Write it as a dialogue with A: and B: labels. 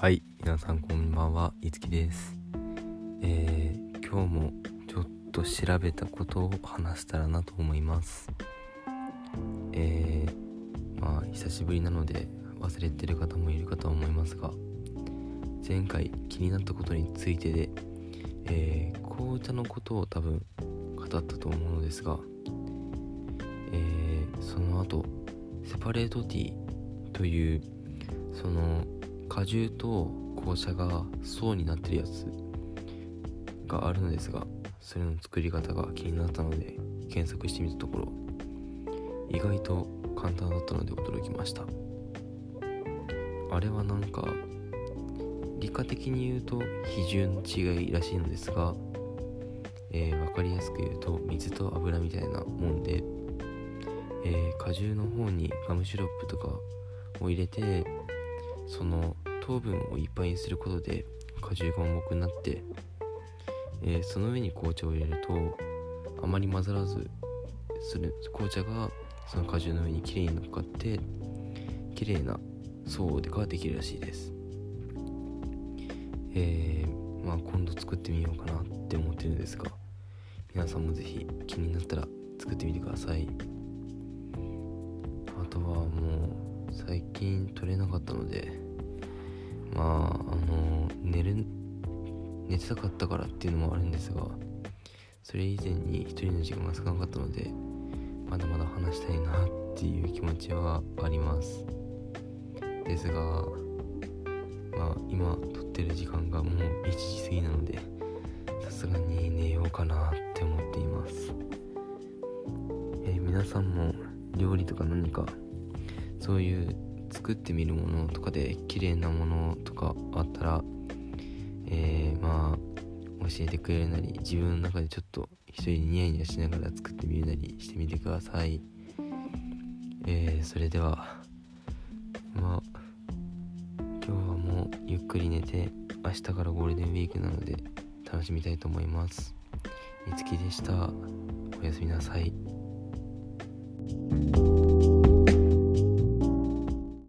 A: はい皆さんこんばんはいつきです。えー、今日もちょっと調べたことを話したらなと思います。えー、まあ久しぶりなので忘れてる方もいるかと思いますが前回気になったことについてで、えー、紅茶のことを多分語ったと思うのですが、えー、その後セパレートティーというその果汁と紅茶が層になってるやつがあるのですがそれの作り方が気になったので検索してみたところ意外と簡単だったので驚きました。あれはなんか理科的に言うと比重の違いらしいのですが、えー、分かりやすく言うと水と油みたいなもんで、えー、果汁の方にガムシロップとかを入れてその糖分をいっぱいにすることで果汁が重くなって、えー、その上に紅茶を入れるとあまり混ざらずする紅茶がその果汁の上にきれいに乗っかってきれいな層ができるらしいです。えー、まあ今度作ってみようかなって思ってるんですが皆さんも是非気になったら作ってみてください。最近取れなかったのでまああの寝る寝てたかったからっていうのもあるんですがそれ以前に一人の時間が少なかったのでまだまだ話したいなっていう気持ちはあります。ですがまあ今撮ってる時間がもう1時過ぎなのでさすがに寝ようかなって思っています、えー、皆さんも料理とか何かそういう作ってみるものとかで綺麗なものとかあったら、えー、まあ教えてくれるなり自分の中でちょっと一人でニヤニヤしながら作ってみるなりしてみてください。えー、それではまあ今日はもうゆっくり寝て明日からゴールデンウィークなので楽しみたいと思います。いつきでした。おやすみなさい。